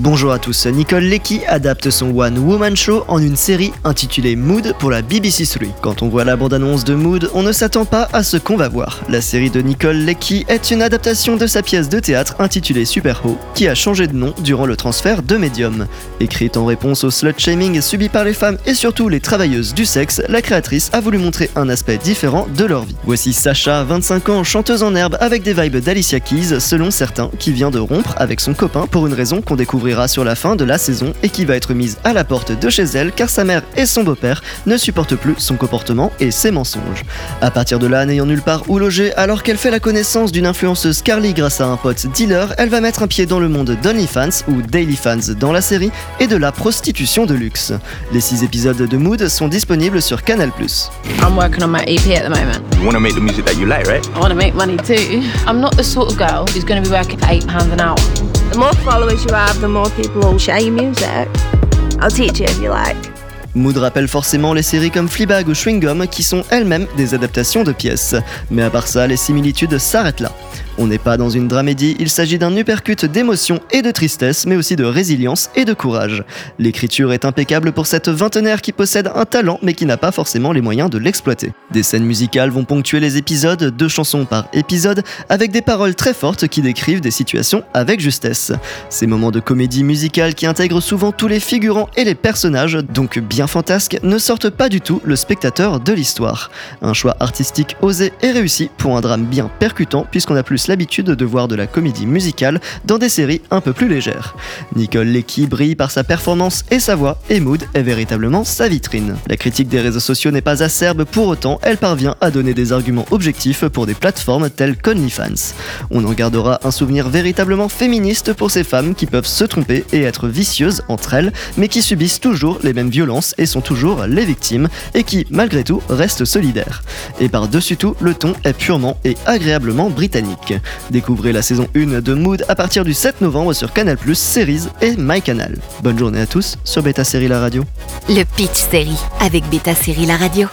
Bonjour à tous, Nicole Lecky adapte son One Woman Show en une série intitulée Mood pour la BBC 3. Quand on voit la bande-annonce de Mood, on ne s'attend pas à ce qu'on va voir. La série de Nicole Lecky est une adaptation de sa pièce de théâtre intitulée Superho, qui a changé de nom durant le transfert de Medium. Écrite en réponse au slut-shaming subi par les femmes et surtout les travailleuses du sexe, la créatrice a voulu montrer un aspect différent de leur vie. Voici Sacha, 25 ans, chanteuse en herbe avec des vibes d'Alicia Keys, selon certains, qui vient de rompre avec son copain pour une raison qu'on découvre sur la fin de la saison et qui va être mise à la porte de chez elle car sa mère et son beau-père ne supportent plus son comportement et ses mensonges. À partir de là, n'ayant nulle part où loger, alors qu'elle fait la connaissance d'une influenceuse Carly grâce à un pote dealer, elle va mettre un pied dans le monde d'OnlyFans ou DailyFans dans la série et de la prostitution de luxe. Les 6 épisodes de Mood sont disponibles sur Canal+. I'm working on my EP at the moment. You want to make the music that you like, right? I want to make money too. I'm not the sort of girl who's going to be working for £8 an hour. The more followers you have, the more people will share your music. I'll teach you if you like. Mood rappelle forcément les séries comme Fleabag ou Chewing Gum qui sont elles-mêmes des adaptations de pièces. Mais à part ça, les similitudes s'arrêtent là. On n'est pas dans une dramédie, il s'agit d'un uppercut d'émotion et de tristesse, mais aussi de résilience et de courage. L'écriture est impeccable pour cette vingtenaire qui possède un talent mais qui n'a pas forcément les moyens de l'exploiter. Des scènes musicales vont ponctuer les épisodes, deux chansons par épisode, avec des paroles très fortes qui décrivent des situations avec justesse. Ces moments de comédie musicale qui intègrent souvent tous les figurants et les personnages, donc bien fantasques, ne sortent pas du tout le spectateur de l'histoire. Un choix artistique osé et réussi pour un drame bien percutant puisqu'on a plus l'habitude de voir de la comédie musicale dans des séries un peu plus légères. Nicole Lecky brille par sa performance et sa voix, et Mood est véritablement sa vitrine. La critique des réseaux sociaux n'est pas acerbe, pour autant, elle parvient à donner des arguments objectifs pour des plateformes telles qu'OnlyFans. On en gardera un souvenir véritablement féministe pour ces femmes qui peuvent se tromper et être vicieuses entre elles, mais qui subissent toujours les mêmes violences et sont toujours les victimes, et qui, malgré tout, restent solidaires. Et par-dessus tout, le ton est purement et agréablement britannique. Découvrez la saison 1 de Mood à partir du 7 novembre sur Canal+, Series et MyCanal. Bonne journée à tous sur Beta Série La Radio. Le Pitch Série avec Beta Série La Radio.